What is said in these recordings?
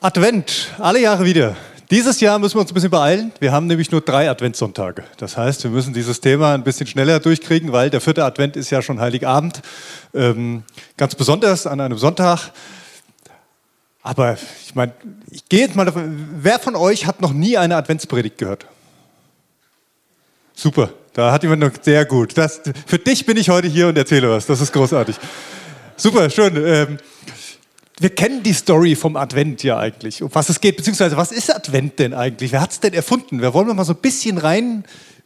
Advent, alle Jahre wieder. Dieses Jahr müssen wir uns ein bisschen beeilen. Wir haben nämlich nur drei Adventssonntage. Das heißt, wir müssen dieses Thema ein bisschen schneller durchkriegen, weil der vierte Advent ist ja schon Heiligabend. Ähm, ganz besonders an einem Sonntag. Aber ich meine, ich gehe jetzt mal davon, wer von euch hat noch nie eine Adventspredigt gehört? Super, da hat jemand noch sehr gut. Das, für dich bin ich heute hier und erzähle was. Das ist großartig. Super, schön. Ähm, wir kennen die Story vom Advent ja eigentlich, um was es geht, beziehungsweise was ist Advent denn eigentlich? Wer hat es denn erfunden? Wir wollen mal so ein bisschen rein,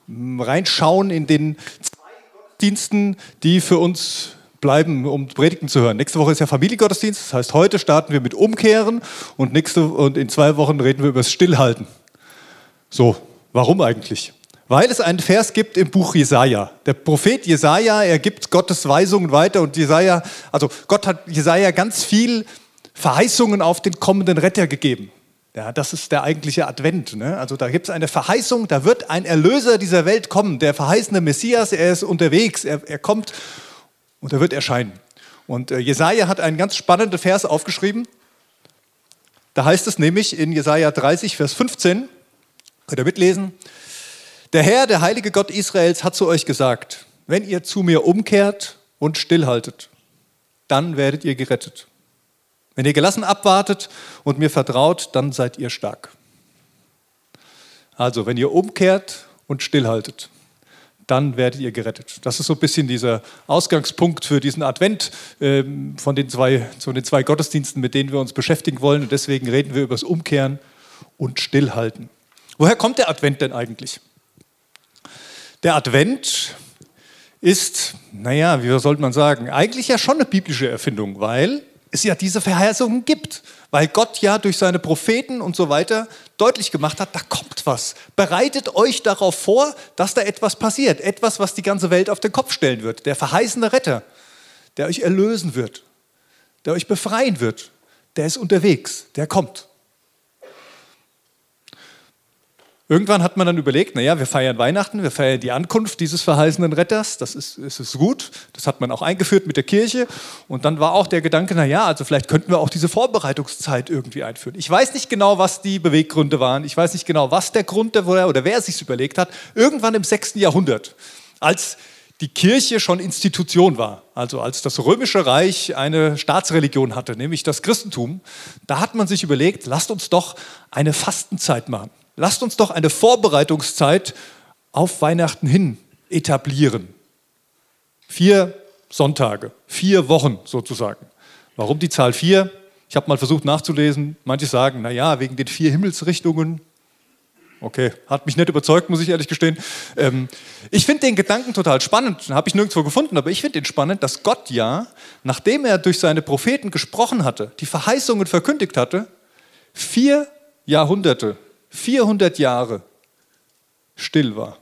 reinschauen in den zwei Gottesdiensten, die für uns bleiben, um Predigten zu hören. Nächste Woche ist ja Familiengottesdienst, das heißt, heute starten wir mit Umkehren und, nächste, und in zwei Wochen reden wir über das Stillhalten. So, warum eigentlich? Weil es einen Vers gibt im Buch Jesaja. Der Prophet Jesaja, er gibt Gottes Weisungen weiter und Jesaja, also Gott hat Jesaja ganz viel Verheißungen auf den kommenden Retter gegeben. Ja, das ist der eigentliche Advent. Ne? Also da gibt es eine Verheißung, da wird ein Erlöser dieser Welt kommen. Der verheißene Messias, er ist unterwegs, er, er kommt und er wird erscheinen. Und äh, Jesaja hat einen ganz spannenden Vers aufgeschrieben. Da heißt es nämlich in Jesaja 30, Vers 15, könnt ihr mitlesen, der Herr, der heilige Gott Israels, hat zu euch gesagt, wenn ihr zu mir umkehrt und stillhaltet, dann werdet ihr gerettet. Wenn ihr gelassen abwartet und mir vertraut, dann seid ihr stark. Also, wenn ihr umkehrt und stillhaltet, dann werdet ihr gerettet. Das ist so ein bisschen dieser Ausgangspunkt für diesen Advent äh, von, den zwei, von den zwei Gottesdiensten, mit denen wir uns beschäftigen wollen. Und deswegen reden wir über das Umkehren und Stillhalten. Woher kommt der Advent denn eigentlich? Der Advent ist, naja, wie sollte man sagen, eigentlich ja schon eine biblische Erfindung, weil es ja diese Verheißungen gibt. Weil Gott ja durch seine Propheten und so weiter deutlich gemacht hat, da kommt was. Bereitet euch darauf vor, dass da etwas passiert. Etwas, was die ganze Welt auf den Kopf stellen wird. Der verheißene Retter, der euch erlösen wird, der euch befreien wird, der ist unterwegs, der kommt. Irgendwann hat man dann überlegt, naja, wir feiern Weihnachten, wir feiern die Ankunft dieses verheißenen Retters, das ist, das ist gut, das hat man auch eingeführt mit der Kirche. Und dann war auch der Gedanke, naja, also vielleicht könnten wir auch diese Vorbereitungszeit irgendwie einführen. Ich weiß nicht genau, was die Beweggründe waren, ich weiß nicht genau, was der Grund war oder wer sich überlegt hat. Irgendwann im 6. Jahrhundert, als die Kirche schon Institution war, also als das römische Reich eine Staatsreligion hatte, nämlich das Christentum, da hat man sich überlegt, lasst uns doch eine Fastenzeit machen lasst uns doch eine Vorbereitungszeit auf Weihnachten hin etablieren. Vier Sonntage, vier Wochen sozusagen. Warum die Zahl vier? Ich habe mal versucht nachzulesen. Manche sagen, naja, wegen den vier Himmelsrichtungen. Okay, hat mich nicht überzeugt, muss ich ehrlich gestehen. Ähm, ich finde den Gedanken total spannend, habe ich nirgendwo gefunden, aber ich finde den spannend, dass Gott ja, nachdem er durch seine Propheten gesprochen hatte, die Verheißungen verkündigt hatte, vier Jahrhunderte 400 Jahre still war.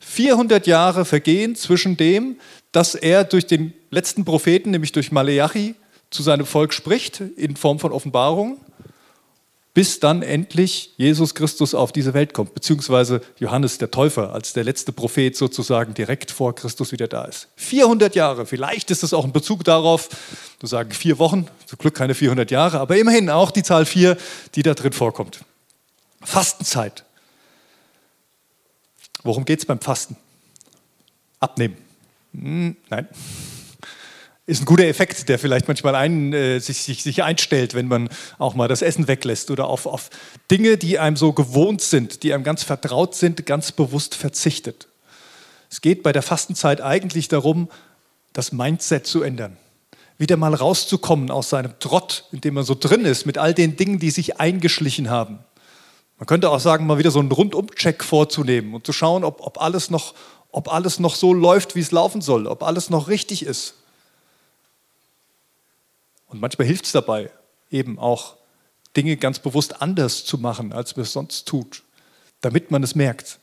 400 Jahre vergehen zwischen dem, dass er durch den letzten Propheten, nämlich durch Maleachi, zu seinem Volk spricht in Form von Offenbarung, bis dann endlich Jesus Christus auf diese Welt kommt, beziehungsweise Johannes der Täufer als der letzte Prophet sozusagen direkt vor Christus wieder da ist. 400 Jahre, vielleicht ist es auch ein Bezug darauf, zu sagen vier Wochen, zum Glück keine 400 Jahre, aber immerhin auch die Zahl vier, die da drin vorkommt. Fastenzeit. Worum geht es beim Fasten? Abnehmen. Hm, nein. Ist ein guter Effekt, der vielleicht manchmal einen, äh, sich, sich, sich, einstellt, wenn man auch mal das Essen weglässt oder auf, auf Dinge, die einem so gewohnt sind, die einem ganz vertraut sind, ganz bewusst verzichtet. Es geht bei der Fastenzeit eigentlich darum, das Mindset zu ändern. Wieder mal rauszukommen aus seinem Trott, in dem man so drin ist, mit all den Dingen, die sich eingeschlichen haben. Man könnte auch sagen, mal wieder so einen Rundum-Check vorzunehmen und zu schauen, ob, ob, alles noch, ob alles noch so läuft, wie es laufen soll, ob alles noch richtig ist. Und manchmal hilft es dabei, eben auch Dinge ganz bewusst anders zu machen, als man es sonst tut, damit man es merkt.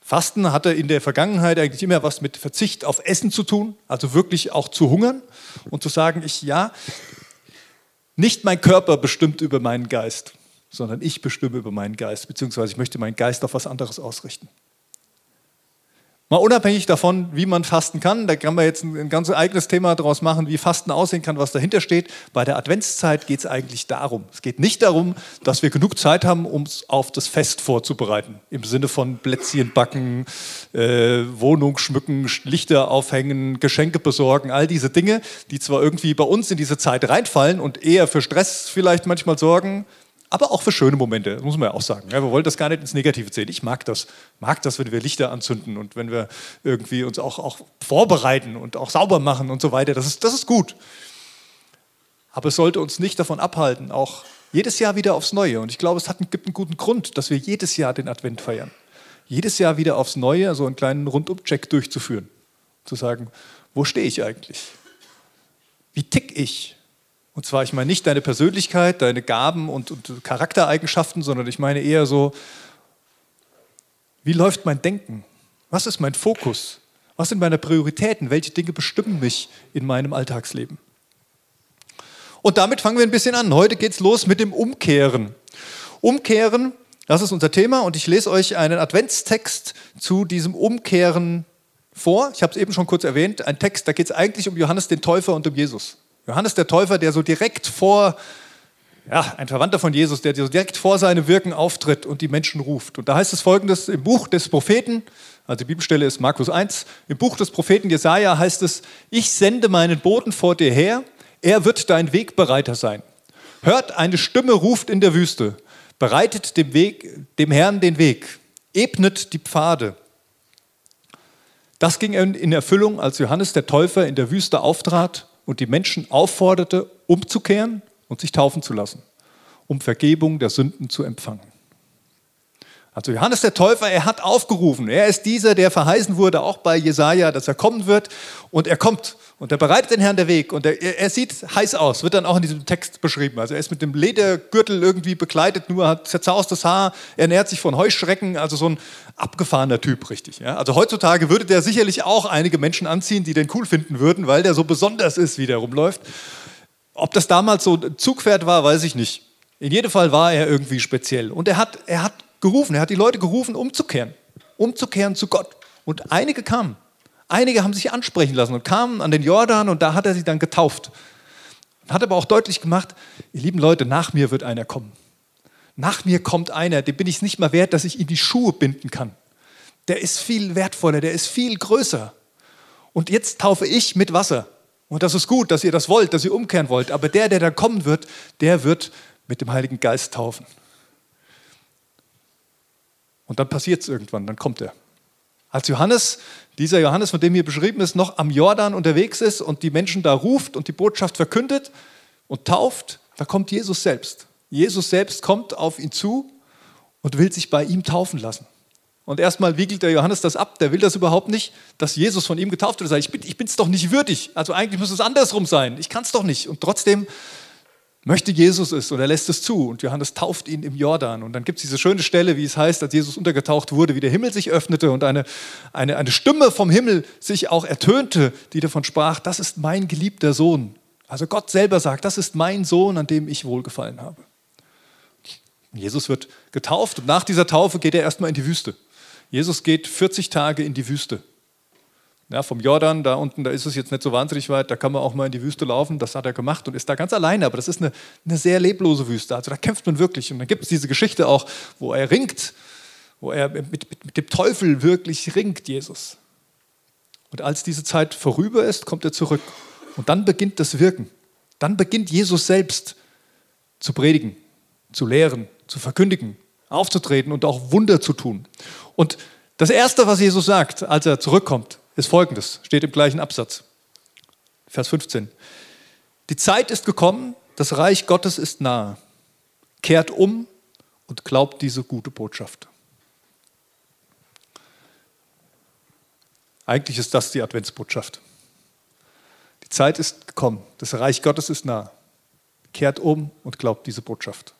Fasten hatte in der Vergangenheit eigentlich immer was mit Verzicht auf Essen zu tun, also wirklich auch zu hungern und zu sagen, ich ja, nicht mein Körper bestimmt über meinen Geist sondern ich bestimme über meinen Geist, beziehungsweise ich möchte meinen Geist auf was anderes ausrichten. Mal unabhängig davon, wie man fasten kann, da kann man jetzt ein ganz eigenes Thema daraus machen, wie Fasten aussehen kann, was dahinter steht. Bei der Adventszeit geht es eigentlich darum. Es geht nicht darum, dass wir genug Zeit haben, um es auf das Fest vorzubereiten. Im Sinne von Plätzchen backen, äh, Wohnung schmücken, Lichter aufhängen, Geschenke besorgen, all diese Dinge, die zwar irgendwie bei uns in diese Zeit reinfallen und eher für Stress vielleicht manchmal sorgen, aber auch für schöne Momente, muss man ja auch sagen. Ja, wir wollen das gar nicht ins Negative sehen. Ich mag das, mag das, wenn wir Lichter anzünden und wenn wir irgendwie uns auch, auch vorbereiten und auch sauber machen und so weiter. Das ist, das ist gut. Aber es sollte uns nicht davon abhalten, auch jedes Jahr wieder aufs Neue. Und ich glaube, es hat, gibt einen guten Grund, dass wir jedes Jahr den Advent feiern. Jedes Jahr wieder aufs Neue so einen kleinen Rundumcheck durchzuführen. Zu sagen, wo stehe ich eigentlich? Wie tick ich? Und zwar, ich meine nicht deine Persönlichkeit, deine Gaben und, und Charaktereigenschaften, sondern ich meine eher so, wie läuft mein Denken? Was ist mein Fokus? Was sind meine Prioritäten? Welche Dinge bestimmen mich in meinem Alltagsleben? Und damit fangen wir ein bisschen an. Heute geht es los mit dem Umkehren. Umkehren, das ist unser Thema und ich lese euch einen Adventstext zu diesem Umkehren vor. Ich habe es eben schon kurz erwähnt. Ein Text, da geht es eigentlich um Johannes den Täufer und um Jesus. Johannes der Täufer, der so direkt vor, ja, ein Verwandter von Jesus, der so direkt vor seinem Wirken auftritt und die Menschen ruft. Und da heißt es folgendes im Buch des Propheten, also die Bibelstelle ist Markus 1, im Buch des Propheten Jesaja heißt es: Ich sende meinen Boten vor dir her, er wird dein Wegbereiter sein. Hört, eine Stimme ruft in der Wüste, bereitet dem, Weg, dem Herrn den Weg, ebnet die Pfade. Das ging in Erfüllung, als Johannes der Täufer in der Wüste auftrat und die Menschen aufforderte, umzukehren und sich taufen zu lassen, um Vergebung der Sünden zu empfangen. Also Johannes der Täufer, er hat aufgerufen. Er ist dieser, der verheißen wurde, auch bei Jesaja, dass er kommen wird. Und er kommt und er bereitet den Herrn der Weg. Und er, er, sieht heiß aus, wird dann auch in diesem Text beschrieben. Also er ist mit dem Ledergürtel irgendwie bekleidet, nur hat zerzaustes Haar, er nährt sich von Heuschrecken, also so ein abgefahrener Typ, richtig. Ja? Also heutzutage würde der sicherlich auch einige Menschen anziehen, die den cool finden würden, weil der so besonders ist, wie der rumläuft. Ob das damals so ein Zugpferd war, weiß ich nicht. In jedem Fall war er irgendwie speziell. Und er hat, er hat gerufen, er hat die Leute gerufen, umzukehren, umzukehren zu Gott. Und einige kamen. Einige haben sich ansprechen lassen und kamen an den Jordan und da hat er sie dann getauft. Hat aber auch deutlich gemacht, ihr lieben Leute, nach mir wird einer kommen. Nach mir kommt einer, dem bin ich es nicht mal wert, dass ich ihm die Schuhe binden kann. Der ist viel wertvoller, der ist viel größer. Und jetzt taufe ich mit Wasser. Und das ist gut, dass ihr das wollt, dass ihr umkehren wollt. Aber der, der da kommen wird, der wird mit dem Heiligen Geist taufen. Und dann passiert es irgendwann, dann kommt er. Als Johannes, dieser Johannes, von dem hier beschrieben ist, noch am Jordan unterwegs ist und die Menschen da ruft und die Botschaft verkündet und tauft, da kommt Jesus selbst. Jesus selbst kommt auf ihn zu und will sich bei ihm taufen lassen. Und erstmal wiegelt der Johannes das ab, der will das überhaupt nicht, dass Jesus von ihm getauft wird. Er sagt, ich bin es doch nicht würdig. Also eigentlich muss es andersrum sein. Ich kann es doch nicht. Und trotzdem möchte Jesus es und er lässt es zu und Johannes tauft ihn im Jordan. Und dann gibt es diese schöne Stelle, wie es heißt, als Jesus untergetaucht wurde, wie der Himmel sich öffnete und eine, eine, eine Stimme vom Himmel sich auch ertönte, die davon sprach, das ist mein geliebter Sohn. Also Gott selber sagt, das ist mein Sohn, an dem ich wohlgefallen habe. Jesus wird getauft und nach dieser Taufe geht er erstmal in die Wüste. Jesus geht 40 Tage in die Wüste. Ja, vom Jordan, da unten, da ist es jetzt nicht so wahnsinnig weit, da kann man auch mal in die Wüste laufen, das hat er gemacht und ist da ganz alleine, aber das ist eine, eine sehr leblose Wüste, also da kämpft man wirklich und dann gibt es diese Geschichte auch, wo er ringt, wo er mit, mit, mit dem Teufel wirklich ringt, Jesus. Und als diese Zeit vorüber ist, kommt er zurück und dann beginnt das Wirken. Dann beginnt Jesus selbst zu predigen, zu lehren, zu verkündigen, aufzutreten und auch Wunder zu tun. Und das Erste, was Jesus sagt, als er zurückkommt, ist folgendes, steht im gleichen Absatz, Vers 15. Die Zeit ist gekommen, das Reich Gottes ist nahe. Kehrt um und glaubt diese gute Botschaft. Eigentlich ist das die Adventsbotschaft. Die Zeit ist gekommen, das Reich Gottes ist nah. Kehrt um und glaubt diese Botschaft.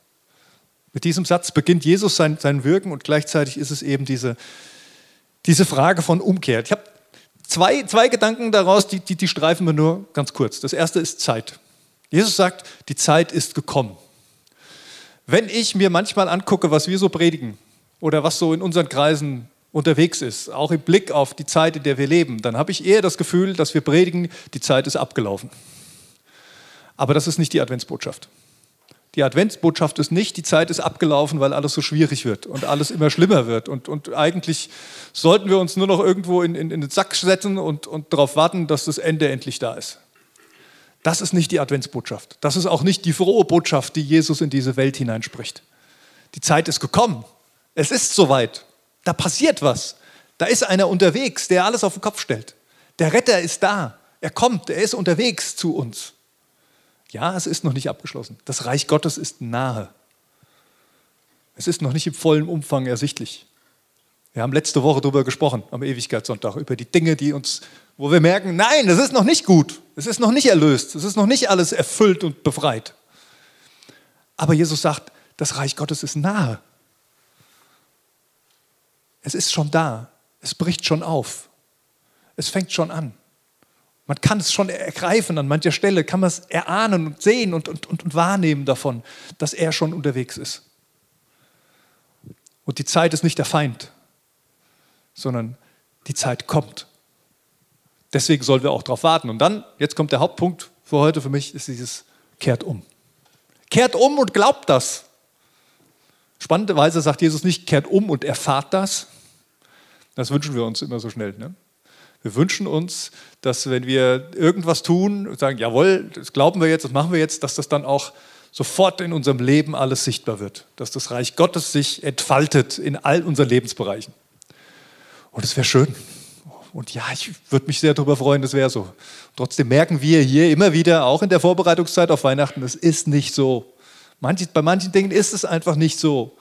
Mit diesem Satz beginnt Jesus sein, sein Wirken und gleichzeitig ist es eben diese, diese Frage von Umkehr. Ich habe Zwei, zwei Gedanken daraus, die, die, die streifen wir nur ganz kurz. Das erste ist Zeit. Jesus sagt, die Zeit ist gekommen. Wenn ich mir manchmal angucke, was wir so predigen oder was so in unseren Kreisen unterwegs ist, auch im Blick auf die Zeit, in der wir leben, dann habe ich eher das Gefühl, dass wir predigen, die Zeit ist abgelaufen. Aber das ist nicht die Adventsbotschaft. Die Adventsbotschaft ist nicht, die Zeit ist abgelaufen, weil alles so schwierig wird und alles immer schlimmer wird. Und, und eigentlich sollten wir uns nur noch irgendwo in, in, in den Sack setzen und, und darauf warten, dass das Ende endlich da ist. Das ist nicht die Adventsbotschaft. Das ist auch nicht die frohe Botschaft, die Jesus in diese Welt hineinspricht. Die Zeit ist gekommen. Es ist soweit. Da passiert was. Da ist einer unterwegs, der alles auf den Kopf stellt. Der Retter ist da. Er kommt, er ist unterwegs zu uns. Ja, es ist noch nicht abgeschlossen. Das Reich Gottes ist nahe. Es ist noch nicht im vollen Umfang ersichtlich. Wir haben letzte Woche darüber gesprochen, am Ewigkeitssonntag, über die Dinge, die uns, wo wir merken, nein, es ist noch nicht gut, es ist noch nicht erlöst, es ist noch nicht alles erfüllt und befreit. Aber Jesus sagt, das Reich Gottes ist nahe. Es ist schon da, es bricht schon auf, es fängt schon an. Man kann es schon ergreifen, an mancher Stelle kann man es erahnen und sehen und, und, und, wahrnehmen davon, dass er schon unterwegs ist. Und die Zeit ist nicht der Feind, sondern die Zeit kommt. Deswegen sollen wir auch darauf warten. Und dann, jetzt kommt der Hauptpunkt für heute für mich, ist dieses kehrt um. Kehrt um und glaubt das. Spannenderweise sagt Jesus nicht, kehrt um und erfahrt das. Das wünschen wir uns immer so schnell. Ne? Wir wünschen uns, dass wenn wir irgendwas tun und sagen, jawohl, das glauben wir jetzt, das machen wir jetzt, dass das dann auch sofort in unserem Leben alles sichtbar wird, dass das Reich Gottes sich entfaltet in all unseren Lebensbereichen. Und es wäre schön. Und ja, ich würde mich sehr darüber freuen, das wäre so. Trotzdem merken wir hier immer wieder, auch in der Vorbereitungszeit auf Weihnachten, es ist nicht so. Manche, bei manchen Dingen ist es einfach nicht so.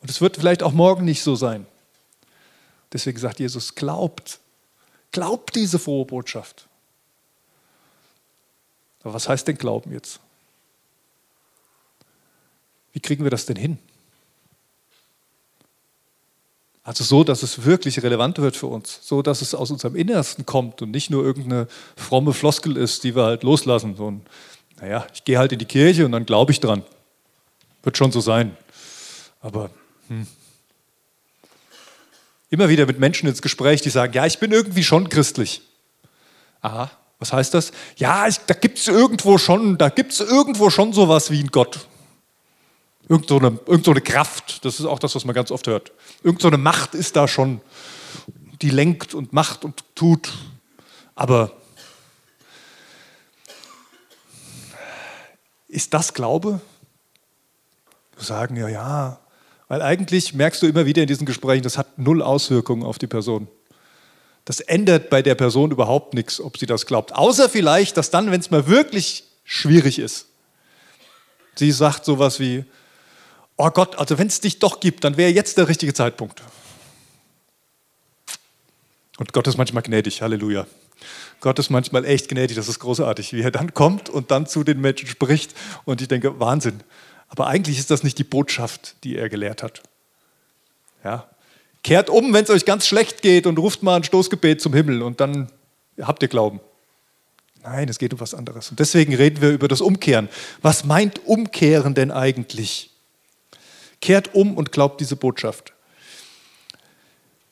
Und es wird vielleicht auch morgen nicht so sein. Deswegen sagt Jesus, glaubt Glaubt diese frohe Botschaft. Aber was heißt denn Glauben jetzt? Wie kriegen wir das denn hin? Also so, dass es wirklich relevant wird für uns, so dass es aus unserem Innersten kommt und nicht nur irgendeine fromme Floskel ist, die wir halt loslassen. So ein, naja, ich gehe halt in die Kirche und dann glaube ich dran. Wird schon so sein. Aber hm, immer wieder mit Menschen ins Gespräch, die sagen, ja, ich bin irgendwie schon christlich. Aha, was heißt das? Ja, ich, da gibt es irgendwo schon, da gibt es irgendwo schon sowas wie ein Gott. Irgend so, eine, irgend so eine Kraft, das ist auch das, was man ganz oft hört. Irgend so eine Macht ist da schon, die lenkt und macht und tut. Aber ist das Glaube? Wir sagen ja, ja, weil eigentlich merkst du immer wieder in diesen Gesprächen, das hat null Auswirkungen auf die Person. Das ändert bei der Person überhaupt nichts, ob sie das glaubt. Außer vielleicht, dass dann, wenn es mal wirklich schwierig ist, sie sagt sowas wie, oh Gott, also wenn es dich doch gibt, dann wäre jetzt der richtige Zeitpunkt. Und Gott ist manchmal gnädig, Halleluja. Gott ist manchmal echt gnädig, das ist großartig, wie er dann kommt und dann zu den Menschen spricht. Und ich denke, Wahnsinn. Aber eigentlich ist das nicht die Botschaft, die er gelehrt hat. Ja? Kehrt um, wenn es euch ganz schlecht geht und ruft mal ein Stoßgebet zum Himmel und dann habt ihr Glauben. Nein, es geht um was anderes. Und deswegen reden wir über das Umkehren. Was meint Umkehren denn eigentlich? Kehrt um und glaubt diese Botschaft.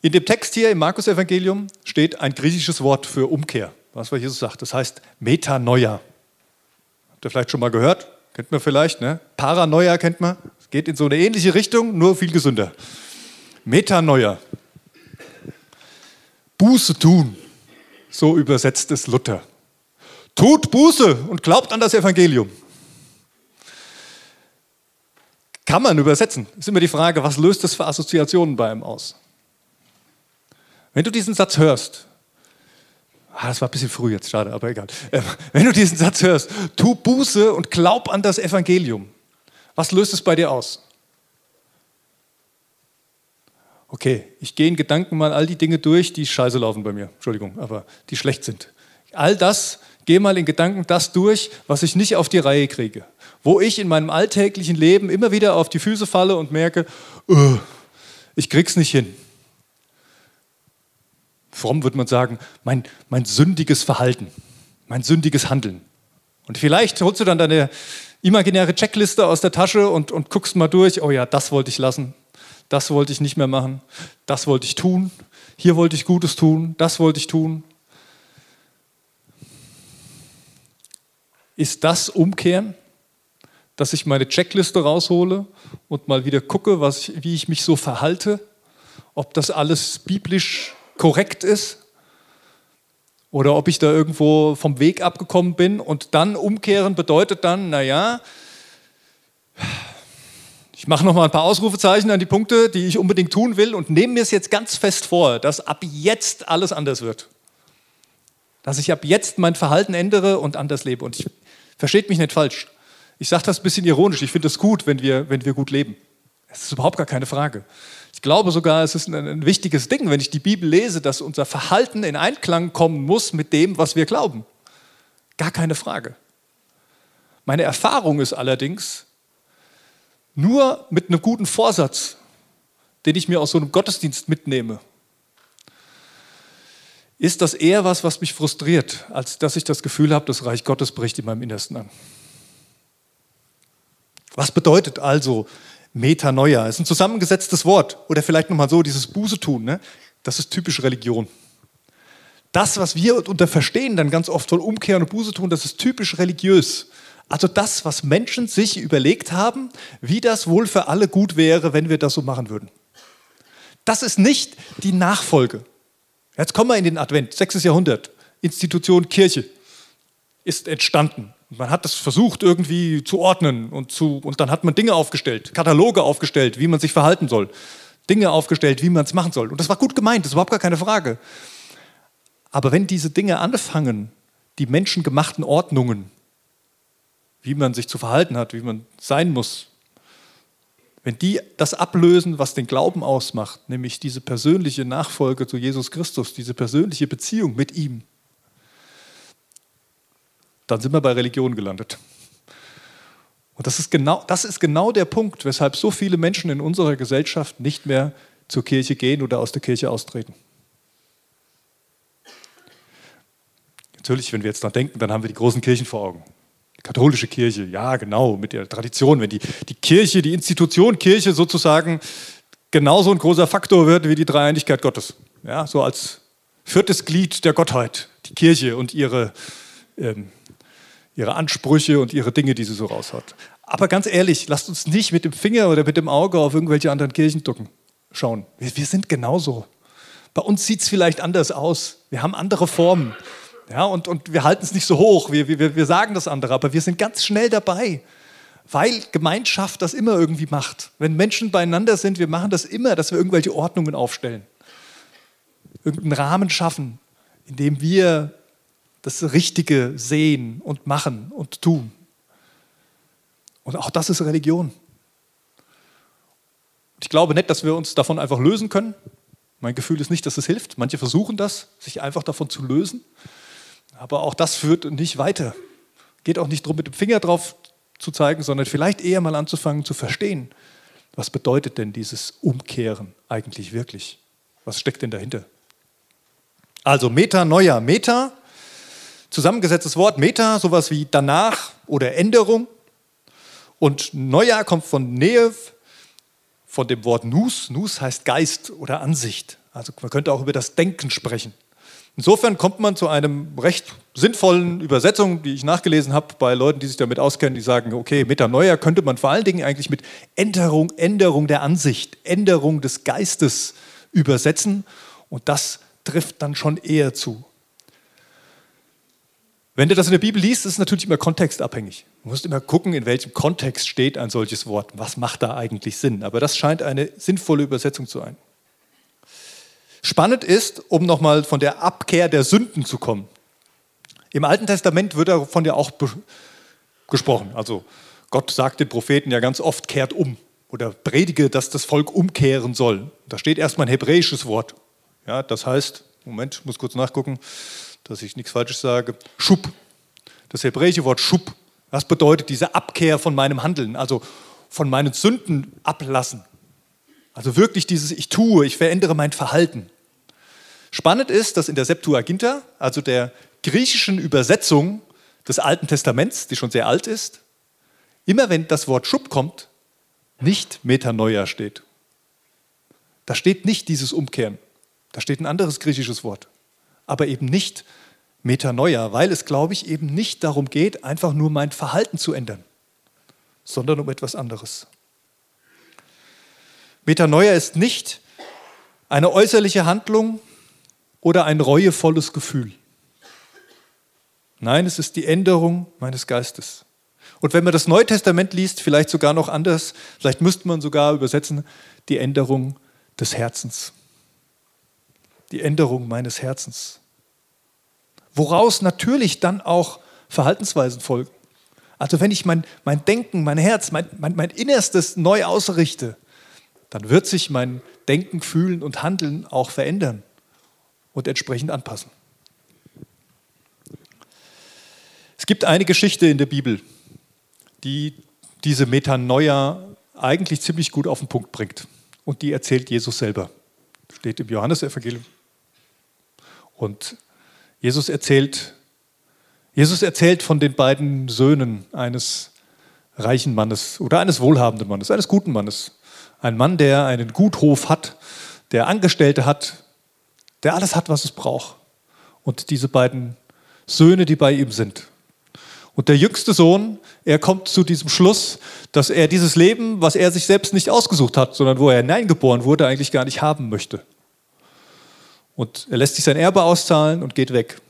In dem Text hier im Markus-Evangelium steht ein griechisches Wort für Umkehr, was Jesus sagt. Das heißt Metanoia. Habt ihr vielleicht schon mal gehört? Kennt man vielleicht, ne? Paranoia kennt man. Es geht in so eine ähnliche Richtung, nur viel gesünder. Metanoia. Buße tun. So übersetzt es Luther. Tut Buße und glaubt an das Evangelium. Kann man übersetzen. Ist immer die Frage, was löst das für Assoziationen bei einem aus? Wenn du diesen Satz hörst, Ah, das war ein bisschen früh jetzt, schade, aber egal. Ähm, wenn du diesen Satz hörst, tu Buße und glaub an das Evangelium. Was löst es bei dir aus? Okay, ich gehe in Gedanken mal all die Dinge durch, die scheiße laufen bei mir. Entschuldigung, aber die schlecht sind. All das, gehe mal in Gedanken das durch, was ich nicht auf die Reihe kriege. Wo ich in meinem alltäglichen Leben immer wieder auf die Füße falle und merke, uh, ich krieg's nicht hin fromm würde man sagen, mein, mein sündiges Verhalten, mein sündiges Handeln. Und vielleicht holst du dann deine imaginäre Checkliste aus der Tasche und, und guckst mal durch, oh ja, das wollte ich lassen, das wollte ich nicht mehr machen, das wollte ich tun, hier wollte ich Gutes tun, das wollte ich tun. Ist das Umkehren, dass ich meine Checkliste raushole und mal wieder gucke, was, wie ich mich so verhalte, ob das alles biblisch korrekt ist oder ob ich da irgendwo vom Weg abgekommen bin und dann umkehren bedeutet dann, naja, ich mache noch mal ein paar Ausrufezeichen an die Punkte, die ich unbedingt tun will und nehme mir es jetzt ganz fest vor, dass ab jetzt alles anders wird. Dass ich ab jetzt mein Verhalten ändere und anders lebe. Und ich, versteht mich nicht falsch. Ich sage das ein bisschen ironisch. Ich finde es gut, wenn wir, wenn wir gut leben. Das ist überhaupt gar keine Frage. Ich glaube sogar, es ist ein, ein wichtiges Ding, wenn ich die Bibel lese, dass unser Verhalten in Einklang kommen muss mit dem, was wir glauben. Gar keine Frage. Meine Erfahrung ist allerdings, nur mit einem guten Vorsatz, den ich mir aus so einem Gottesdienst mitnehme, ist das eher was, was mich frustriert, als dass ich das Gefühl habe, das Reich Gottes bricht in meinem Innersten an. Was bedeutet also Metanoia? Ist ein zusammengesetztes Wort. Oder vielleicht nochmal so, dieses Buße tun, ne? das ist typisch Religion. Das, was wir unter verstehen, dann ganz oft von Umkehren und Buße tun, das ist typisch religiös. Also das, was Menschen sich überlegt haben, wie das wohl für alle gut wäre, wenn wir das so machen würden. Das ist nicht die Nachfolge. Jetzt kommen wir in den Advent, 6. Jahrhundert, Institution Kirche ist entstanden. Man hat das versucht irgendwie zu ordnen und, zu, und dann hat man Dinge aufgestellt, Kataloge aufgestellt, wie man sich verhalten soll, Dinge aufgestellt, wie man es machen soll. Und das war gut gemeint, das ist überhaupt gar keine Frage. Aber wenn diese Dinge anfangen, die menschengemachten Ordnungen wie man sich zu verhalten hat, wie man sein muss, wenn die das ablösen, was den Glauben ausmacht, nämlich diese persönliche Nachfolge zu Jesus Christus, diese persönliche Beziehung mit ihm, dann sind wir bei Religion gelandet. Und das ist, genau, das ist genau der Punkt, weshalb so viele Menschen in unserer Gesellschaft nicht mehr zur Kirche gehen oder aus der Kirche austreten. Natürlich, wenn wir jetzt daran denken, dann haben wir die großen Kirchen vor Augen katholische Kirche, ja genau, mit der Tradition, wenn die, die Kirche, die Institution Kirche sozusagen genauso ein großer Faktor wird wie die Dreieinigkeit Gottes. Ja, so als viertes Glied der Gottheit, die Kirche und ihre, ähm, ihre Ansprüche und ihre Dinge, die sie so raushat. Aber ganz ehrlich, lasst uns nicht mit dem Finger oder mit dem Auge auf irgendwelche anderen Kirchen ducken, schauen. Wir, wir sind genauso. Bei uns sieht es vielleicht anders aus. Wir haben andere Formen. Ja, und, und wir halten es nicht so hoch, wir, wir, wir sagen das andere, aber wir sind ganz schnell dabei, weil Gemeinschaft das immer irgendwie macht. Wenn Menschen beieinander sind, wir machen das immer, dass wir irgendwelche Ordnungen aufstellen, irgendeinen Rahmen schaffen, in dem wir das Richtige sehen und machen und tun. Und auch das ist Religion. Ich glaube nicht, dass wir uns davon einfach lösen können. Mein Gefühl ist nicht, dass es hilft. Manche versuchen das, sich einfach davon zu lösen. Aber auch das führt nicht weiter. Geht auch nicht darum, mit dem Finger drauf zu zeigen, sondern vielleicht eher mal anzufangen zu verstehen, was bedeutet denn dieses Umkehren eigentlich wirklich? Was steckt denn dahinter? Also Meta, Neuer. Meta, zusammengesetztes Wort. Meta, sowas wie danach oder Änderung. Und Neuer kommt von Neev, von dem Wort Nus. Nus heißt Geist oder Ansicht. Also man könnte auch über das Denken sprechen. Insofern kommt man zu einem recht sinnvollen Übersetzung, die ich nachgelesen habe bei Leuten, die sich damit auskennen, die sagen, okay, Metanoia könnte man vor allen Dingen eigentlich mit Änderung, Änderung der Ansicht, Änderung des Geistes übersetzen und das trifft dann schon eher zu. Wenn du das in der Bibel liest, ist es natürlich immer kontextabhängig. Du musst immer gucken, in welchem Kontext steht ein solches Wort. Was macht da eigentlich Sinn? Aber das scheint eine sinnvolle Übersetzung zu sein. Spannend ist, um nochmal von der Abkehr der Sünden zu kommen. Im Alten Testament wird davon ja auch gesprochen. Also Gott sagt den Propheten ja ganz oft, kehrt um oder predige, dass das Volk umkehren soll. Da steht erstmal ein hebräisches Wort. Ja, das heißt, Moment, ich muss kurz nachgucken, dass ich nichts Falsches sage. Schub. Das hebräische Wort Schub. Das bedeutet diese Abkehr von meinem Handeln, also von meinen Sünden ablassen. Also wirklich dieses Ich tue, ich verändere mein Verhalten. Spannend ist, dass in der Septuaginta, also der griechischen Übersetzung des Alten Testaments, die schon sehr alt ist, immer wenn das Wort Schub kommt, nicht Metanoia steht. Da steht nicht dieses Umkehren. Da steht ein anderes griechisches Wort. Aber eben nicht Metanoia, weil es, glaube ich, eben nicht darum geht, einfach nur mein Verhalten zu ändern, sondern um etwas anderes. Metanoia ist nicht eine äußerliche Handlung oder ein reuevolles Gefühl. Nein, es ist die Änderung meines Geistes. Und wenn man das Neue Testament liest, vielleicht sogar noch anders, vielleicht müsste man sogar übersetzen, die Änderung des Herzens. Die Änderung meines Herzens. Woraus natürlich dann auch Verhaltensweisen folgen. Also wenn ich mein, mein Denken, mein Herz, mein, mein, mein Innerstes neu ausrichte, dann wird sich mein Denken, Fühlen und Handeln auch verändern und entsprechend anpassen. Es gibt eine Geschichte in der Bibel, die diese Metanoia eigentlich ziemlich gut auf den Punkt bringt. Und die erzählt Jesus selber. Steht im Johannesevangelium. Und Jesus erzählt, Jesus erzählt von den beiden Söhnen eines reichen Mannes oder eines wohlhabenden Mannes, eines guten Mannes. Ein Mann, der einen Guthof hat, der Angestellte hat, der alles hat, was es braucht. Und diese beiden Söhne, die bei ihm sind. Und der jüngste Sohn, er kommt zu diesem Schluss, dass er dieses Leben, was er sich selbst nicht ausgesucht hat, sondern wo er hineingeboren wurde, eigentlich gar nicht haben möchte. Und er lässt sich sein Erbe auszahlen und geht weg.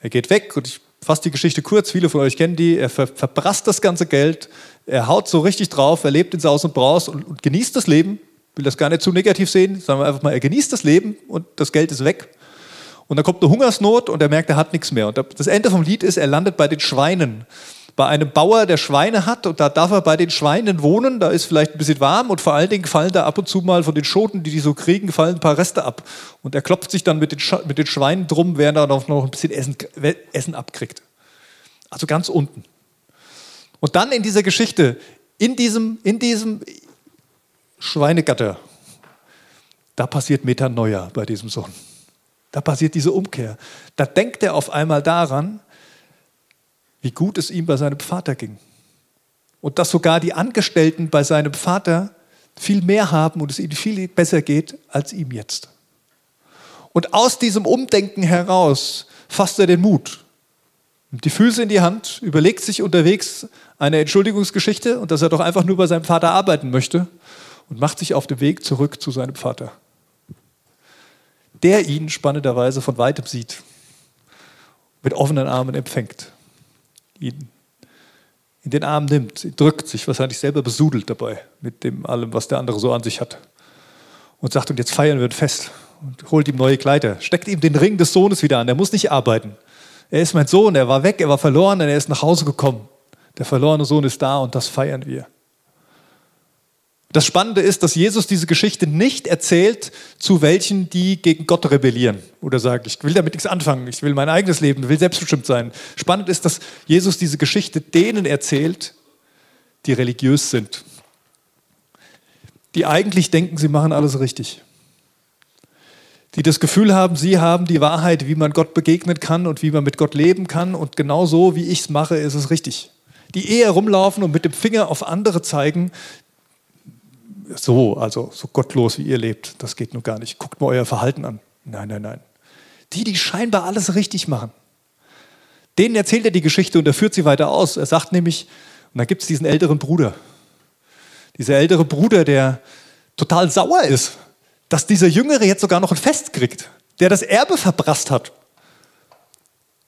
Er geht weg und ich fasse die Geschichte kurz, viele von euch kennen die. Er ver verprasst das ganze Geld, er haut so richtig drauf, er lebt in Saus und Braus und, und genießt das Leben. Will das gar nicht zu negativ sehen, sagen wir einfach mal, er genießt das Leben und das Geld ist weg. Und dann kommt eine Hungersnot und er merkt, er hat nichts mehr. Und das Ende vom Lied ist, er landet bei den Schweinen. Bei einem Bauer, der Schweine hat und da darf er bei den Schweinen wohnen, da ist vielleicht ein bisschen warm und vor allen Dingen fallen da ab und zu mal von den Schoten, die die so kriegen, fallen ein paar Reste ab. Und er klopft sich dann mit den, Sch mit den Schweinen drum, während er noch, ein bisschen Essen, Essen abkriegt. Also ganz unten. Und dann in dieser Geschichte, in diesem, in diesem Schweinegatter, da passiert Metanoia bei diesem Sohn. Da passiert diese Umkehr. Da denkt er auf einmal daran, wie gut es ihm bei seinem Vater ging. Und dass sogar die Angestellten bei seinem Vater viel mehr haben und es ihnen viel besser geht als ihm jetzt. Und aus diesem Umdenken heraus fasst er den Mut, nimmt die Füße in die Hand, überlegt sich unterwegs eine Entschuldigungsgeschichte und dass er doch einfach nur bei seinem Vater arbeiten möchte und macht sich auf den Weg zurück zu seinem Vater der ihn spannenderweise von weitem sieht, mit offenen Armen empfängt, ihn in den Arm nimmt, drückt sich wahrscheinlich selber besudelt dabei mit dem allem, was der andere so an sich hat. Und sagt, und jetzt feiern wir ein Fest und holt ihm neue Kleider, steckt ihm den Ring des Sohnes wieder an, er muss nicht arbeiten. Er ist mein Sohn, er war weg, er war verloren. Er ist nach Hause gekommen. Der verlorene Sohn ist da und das feiern wir. Das Spannende ist, dass Jesus diese Geschichte nicht erzählt zu welchen, die gegen Gott rebellieren oder sagen, ich will damit nichts anfangen, ich will mein eigenes Leben, will selbstbestimmt sein. Spannend ist, dass Jesus diese Geschichte denen erzählt, die religiös sind, die eigentlich denken, sie machen alles richtig, die das Gefühl haben, sie haben die Wahrheit, wie man Gott begegnen kann und wie man mit Gott leben kann und genau so, wie ich es mache, ist es richtig die eher rumlaufen und mit dem Finger auf andere zeigen, so, also so gottlos wie ihr lebt, das geht nur gar nicht. Guckt mal euer Verhalten an. Nein, nein, nein. Die, die scheinbar alles richtig machen, denen erzählt er die Geschichte und er führt sie weiter aus. Er sagt nämlich, und dann gibt es diesen älteren Bruder. Dieser ältere Bruder, der total sauer ist, dass dieser Jüngere jetzt sogar noch ein Fest kriegt, der das Erbe verprasst hat,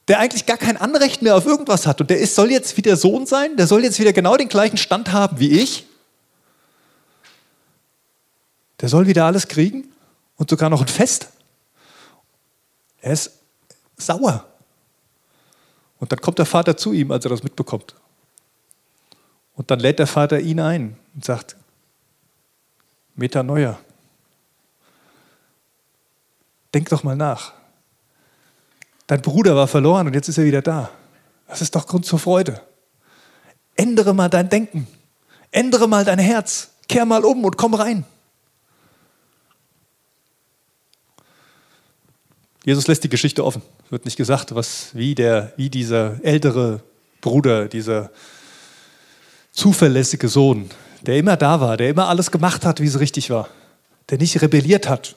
der eigentlich gar kein Anrecht mehr auf irgendwas hat und der ist, soll jetzt wieder Sohn sein, der soll jetzt wieder genau den gleichen Stand haben wie ich der soll wieder alles kriegen und sogar noch ein Fest. Er ist sauer. Und dann kommt der Vater zu ihm, als er das mitbekommt. Und dann lädt der Vater ihn ein und sagt, Metanoia, denk doch mal nach. Dein Bruder war verloren und jetzt ist er wieder da. Das ist doch Grund zur Freude. Ändere mal dein Denken. Ändere mal dein Herz. Kehr mal um und komm rein. Jesus lässt die Geschichte offen. Es wird nicht gesagt, was, wie, der, wie dieser ältere Bruder, dieser zuverlässige Sohn, der immer da war, der immer alles gemacht hat, wie es richtig war, der nicht rebelliert hat,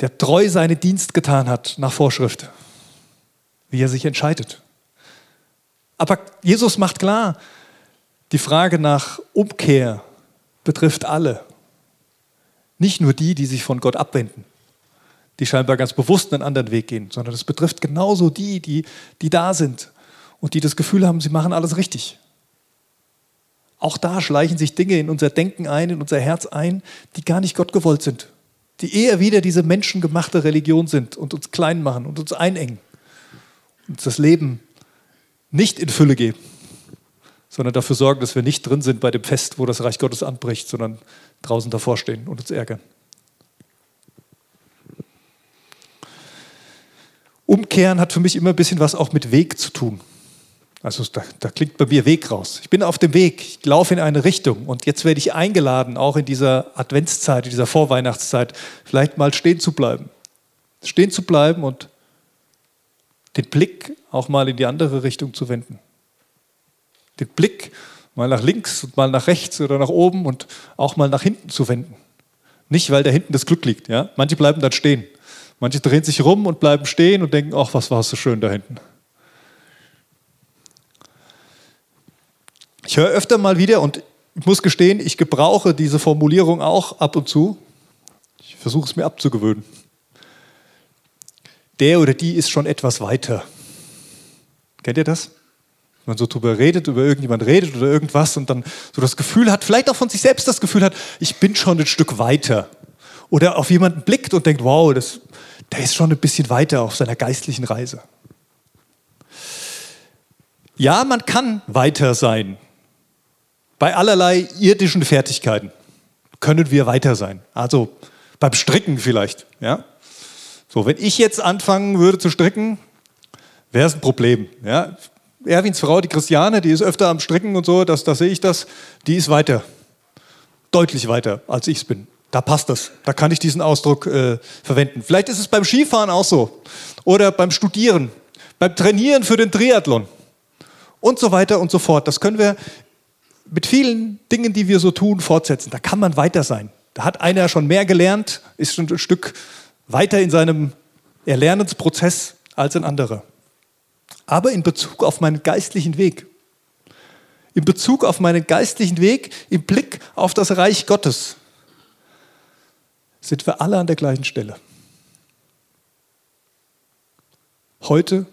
der treu seinen Dienst getan hat nach Vorschrift, wie er sich entscheidet. Aber Jesus macht klar, die Frage nach Umkehr betrifft alle. Nicht nur die, die sich von Gott abwenden, die scheinbar ganz bewusst einen anderen Weg gehen, sondern es betrifft genauso die, die, die da sind und die das Gefühl haben, sie machen alles richtig. Auch da schleichen sich Dinge in unser Denken ein, in unser Herz ein, die gar nicht Gott gewollt sind, die eher wieder diese menschengemachte Religion sind und uns klein machen und uns einengen, uns das Leben nicht in Fülle geben, sondern dafür sorgen, dass wir nicht drin sind bei dem Fest, wo das Reich Gottes anbricht, sondern draußen davor stehen und uns ärgern. Umkehren hat für mich immer ein bisschen was auch mit Weg zu tun. Also da, da, klingt bei mir Weg raus. Ich bin auf dem Weg, ich laufe in eine Richtung und jetzt werde ich eingeladen, auch in dieser Adventszeit, in dieser Vorweihnachtszeit, vielleicht mal stehen zu bleiben. Stehen zu bleiben und den Blick auch mal in die andere Richtung zu wenden. Den Blick mal nach links und mal nach rechts oder nach oben und auch mal nach hinten zu wenden. Nicht, weil da hinten das Glück liegt. Ja? Manche bleiben dann stehen. Manche drehen sich rum und bleiben stehen und denken, ach, was war so schön da hinten. Ich höre öfter mal wieder und ich muss gestehen, ich gebrauche diese Formulierung auch ab und zu. Ich versuche es mir abzugewöhnen der oder die ist schon etwas weiter. Kennt ihr das? Wenn man so drüber redet, über irgendjemand redet oder irgendwas und dann so das Gefühl hat, vielleicht auch von sich selbst das Gefühl hat, ich bin schon ein Stück weiter. Oder auf jemanden blickt und denkt, wow, das, der ist schon ein bisschen weiter auf seiner geistlichen Reise. Ja, man kann weiter sein. Bei allerlei irdischen Fertigkeiten können wir weiter sein. Also beim Stricken vielleicht. Ja? So, wenn ich jetzt anfangen würde zu stricken, wäre es ein Problem. Ja? Erwins Frau, die Christiane, die ist öfter am Stricken und so, das, da sehe ich das, die ist weiter. Deutlich weiter, als ich es bin. Da passt das. Da kann ich diesen Ausdruck äh, verwenden. Vielleicht ist es beim Skifahren auch so. Oder beim Studieren, beim Trainieren für den Triathlon und so weiter und so fort. Das können wir mit vielen Dingen, die wir so tun, fortsetzen. Da kann man weiter sein. Da hat einer schon mehr gelernt, ist schon ein Stück weiter in seinem Erlernensprozess als ein anderer. Aber in Bezug auf meinen geistlichen Weg, in Bezug auf meinen geistlichen Weg, im Blick auf das Reich Gottes, sind wir alle an der gleichen Stelle. Heute,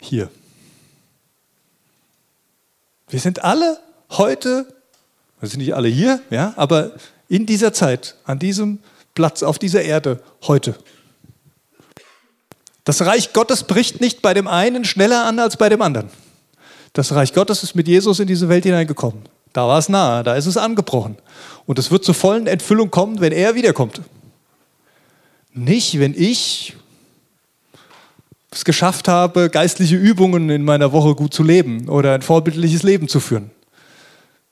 hier. Wir sind alle heute, wir sind nicht alle hier, ja, aber in dieser Zeit, an diesem Platz auf dieser Erde heute. Das Reich Gottes bricht nicht bei dem einen schneller an als bei dem anderen. Das Reich Gottes ist mit Jesus in diese Welt hineingekommen. Da war es nahe, da ist es angebrochen. Und es wird zur vollen Entfüllung kommen, wenn er wiederkommt. Nicht, wenn ich es geschafft habe, geistliche Übungen in meiner Woche gut zu leben oder ein vorbildliches Leben zu führen.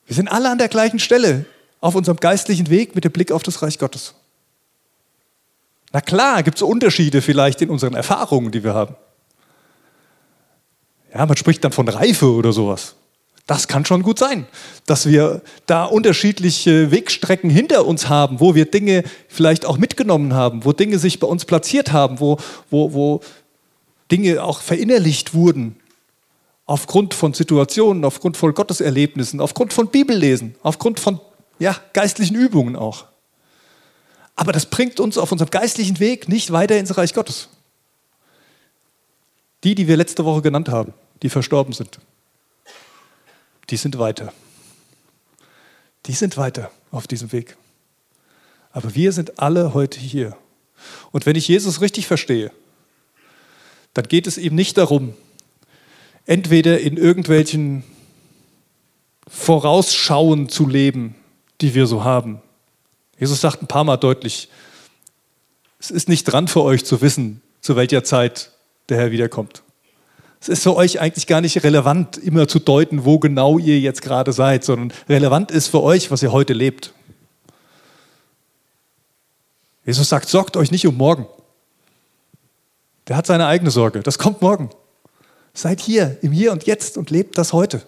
Wir sind alle an der gleichen Stelle auf unserem geistlichen Weg mit dem Blick auf das Reich Gottes. Na klar, gibt es Unterschiede vielleicht in unseren Erfahrungen, die wir haben. Ja, man spricht dann von Reife oder sowas. Das kann schon gut sein, dass wir da unterschiedliche Wegstrecken hinter uns haben, wo wir Dinge vielleicht auch mitgenommen haben, wo Dinge sich bei uns platziert haben, wo, wo, wo Dinge auch verinnerlicht wurden, aufgrund von Situationen, aufgrund von Gotteserlebnissen, aufgrund von Bibellesen, aufgrund von ja, geistlichen Übungen auch. Aber das bringt uns auf unserem geistlichen Weg nicht weiter ins Reich Gottes. Die, die wir letzte Woche genannt haben, die verstorben sind, die sind weiter. Die sind weiter auf diesem Weg. Aber wir sind alle heute hier. Und wenn ich Jesus richtig verstehe, dann geht es ihm nicht darum, entweder in irgendwelchen Vorausschauen zu leben, die wir so haben, Jesus sagt ein paar Mal deutlich, es ist nicht dran für euch zu wissen, zu welcher Zeit der Herr wiederkommt. Es ist für euch eigentlich gar nicht relevant, immer zu deuten, wo genau ihr jetzt gerade seid, sondern relevant ist für euch, was ihr heute lebt. Jesus sagt, sorgt euch nicht um morgen. Der hat seine eigene Sorge. Das kommt morgen. Seid hier, im Hier und Jetzt und lebt das heute.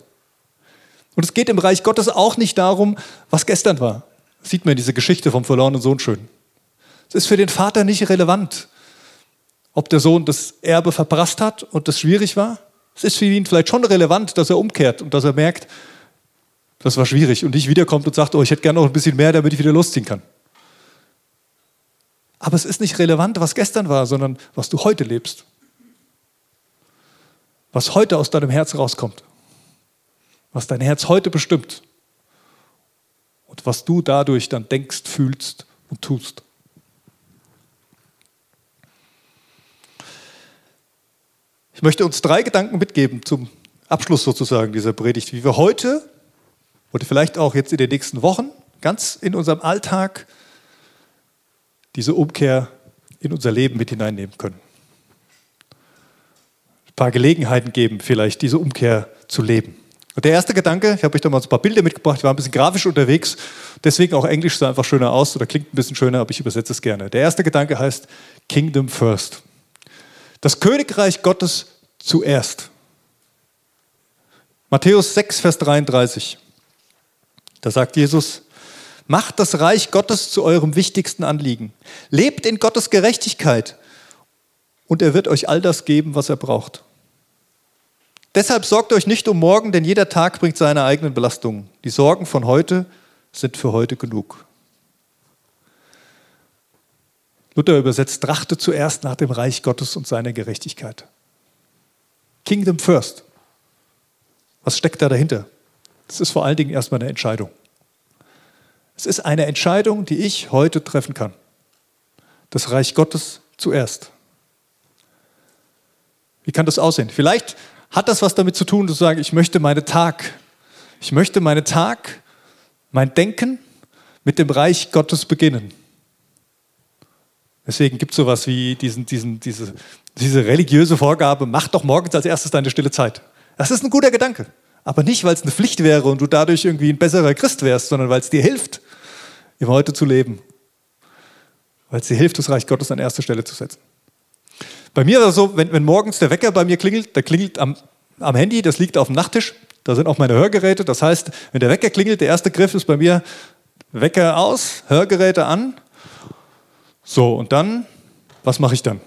Und es geht im Reich Gottes auch nicht darum, was gestern war. Sieht man in dieser Geschichte vom verlorenen Sohn schön. Es ist für den Vater nicht relevant, ob der Sohn das Erbe verprasst hat und das schwierig war. Es ist für ihn vielleicht schon relevant, dass er umkehrt und dass er merkt, das war schwierig und nicht wiederkommt und sagt, oh, ich hätte gerne noch ein bisschen mehr, damit ich wieder losziehen kann. Aber es ist nicht relevant, was gestern war, sondern was du heute lebst. Was heute aus deinem Herz rauskommt. Was dein Herz heute bestimmt. Und was du dadurch dann denkst, fühlst und tust. Ich möchte uns drei Gedanken mitgeben zum Abschluss sozusagen dieser Predigt, wie wir heute oder vielleicht auch jetzt in den nächsten Wochen ganz in unserem Alltag diese Umkehr in unser Leben mit hineinnehmen können. Ein paar Gelegenheiten geben, vielleicht diese Umkehr zu leben. Und der erste Gedanke, ich habe euch da mal ein paar Bilder mitgebracht, ich war ein bisschen grafisch unterwegs, deswegen auch Englisch sah einfach schöner aus oder klingt ein bisschen schöner, aber ich übersetze es gerne. Der erste Gedanke heißt Kingdom First. Das Königreich Gottes zuerst. Matthäus 6, Vers 33. Da sagt Jesus, Macht das Reich Gottes zu eurem wichtigsten Anliegen. Lebt in Gottes Gerechtigkeit und er wird euch all das geben, was er braucht. Deshalb sorgt euch nicht um morgen, denn jeder Tag bringt seine eigenen Belastungen. Die Sorgen von heute sind für heute genug. Luther übersetzt, trachte zuerst nach dem Reich Gottes und seiner Gerechtigkeit. Kingdom first. Was steckt da dahinter? Das ist vor allen Dingen erstmal eine Entscheidung. Es ist eine Entscheidung, die ich heute treffen kann. Das Reich Gottes zuerst. Wie kann das aussehen? Vielleicht hat das was damit zu tun, zu sagen, ich möchte meinen Tag, ich möchte meinen Tag, mein Denken mit dem Reich Gottes beginnen. Deswegen gibt es sowas wie diesen, diesen, diese, diese religiöse Vorgabe, mach doch morgens als erstes deine stille Zeit. Das ist ein guter Gedanke. Aber nicht, weil es eine Pflicht wäre und du dadurch irgendwie ein besserer Christ wärst, sondern weil es dir hilft, im Heute zu leben. Weil es dir hilft, das Reich Gottes an erste Stelle zu setzen. Bei mir war es so, wenn, wenn morgens der Wecker bei mir klingelt, der klingelt am, am Handy, das liegt auf dem Nachttisch, da sind auch meine Hörgeräte. Das heißt, wenn der Wecker klingelt, der erste Griff ist bei mir Wecker aus, Hörgeräte an. So, und dann, was mache ich dann?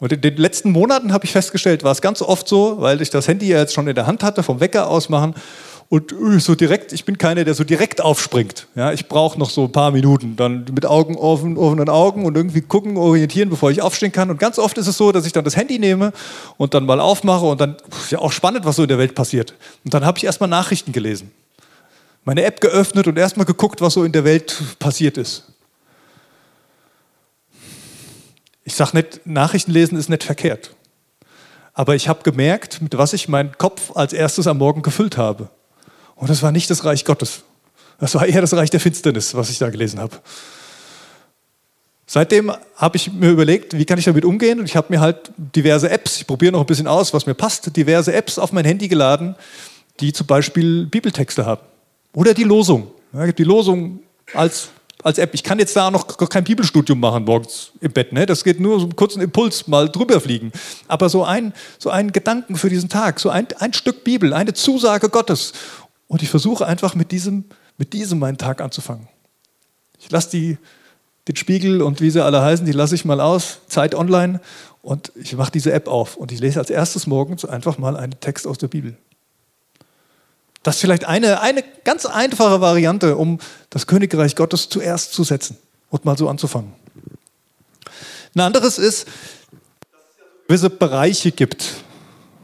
Und in den letzten Monaten habe ich festgestellt, war es ganz oft so, weil ich das Handy ja jetzt schon in der Hand hatte, vom Wecker aus machen und äh, so direkt, ich bin keiner, der so direkt aufspringt. Ja, ich brauche noch so ein paar Minuten, dann mit Augen offen, offenen Augen und irgendwie gucken, orientieren, bevor ich aufstehen kann. Und ganz oft ist es so, dass ich dann das Handy nehme und dann mal aufmache und dann ist ja auch spannend, was so in der Welt passiert. Und dann habe ich erstmal Nachrichten gelesen, meine App geöffnet und erstmal geguckt, was so in der Welt passiert ist. Ich sage nicht, Nachrichten lesen ist nicht verkehrt. Aber ich habe gemerkt, mit was ich meinen Kopf als erstes am Morgen gefüllt habe. Und das war nicht das Reich Gottes. Das war eher das Reich der Finsternis, was ich da gelesen habe. Seitdem habe ich mir überlegt, wie kann ich damit umgehen? Und ich habe mir halt diverse Apps, ich probiere noch ein bisschen aus, was mir passt, diverse Apps auf mein Handy geladen, die zum Beispiel Bibeltexte haben. Oder die Losung. Ja, die Losung als als App. Ich kann jetzt da noch kein Bibelstudium machen morgens im Bett. Ne? Das geht nur so einen kurzen Impuls mal drüber fliegen. Aber so ein, so einen Gedanken für diesen Tag, so ein, ein Stück Bibel, eine Zusage Gottes. Und ich versuche einfach mit diesem, mit diesem meinen Tag anzufangen. Ich lasse den Spiegel und wie sie alle heißen, die lasse ich mal aus, Zeit online und ich mache diese App auf und ich lese als erstes morgens einfach mal einen Text aus der Bibel. Das ist vielleicht eine, eine ganz einfache Variante, um das Königreich Gottes zuerst zu setzen und mal so anzufangen. Ein anderes ist, dass es gewisse Bereiche gibt,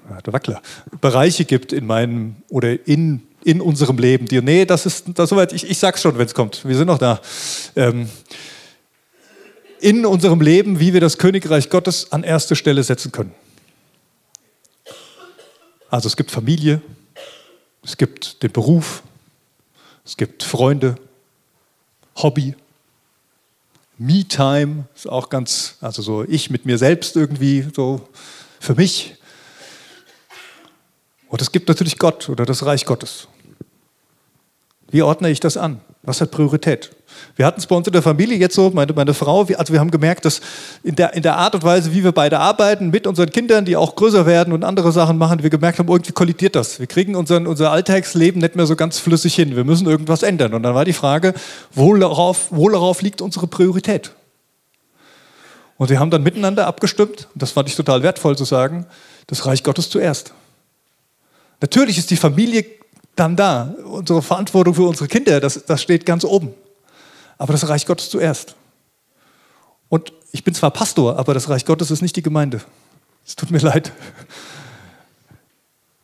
ja, der Wackler, Bereiche gibt in meinem oder in, in unserem Leben, die, nee, das ist, das soweit, ich, ich sag's schon, wenn es kommt, wir sind noch da. Ähm, in unserem Leben, wie wir das Königreich Gottes an erste Stelle setzen können. Also es gibt Familie, es gibt den Beruf, es gibt Freunde, Hobby, Me-Time ist auch ganz, also so ich mit mir selbst irgendwie, so für mich. Und es gibt natürlich Gott oder das Reich Gottes. Wie ordne ich das an? Was hat Priorität? Wir hatten es bei uns in der Familie jetzt so, meine, meine Frau, also wir haben gemerkt, dass in der, in der Art und Weise, wie wir beide arbeiten, mit unseren Kindern, die auch größer werden und andere Sachen machen, wir gemerkt haben, irgendwie kollidiert das. Wir kriegen unseren, unser Alltagsleben nicht mehr so ganz flüssig hin. Wir müssen irgendwas ändern. Und dann war die Frage, worauf, worauf liegt unsere Priorität? Und wir haben dann miteinander abgestimmt, und das fand ich total wertvoll zu sagen, das Reich Gottes zuerst. Natürlich ist die Familie dann da. Unsere Verantwortung für unsere Kinder, das, das steht ganz oben. Aber das Reich Gottes zuerst. Und ich bin zwar Pastor, aber das Reich Gottes ist nicht die Gemeinde. Es tut mir leid.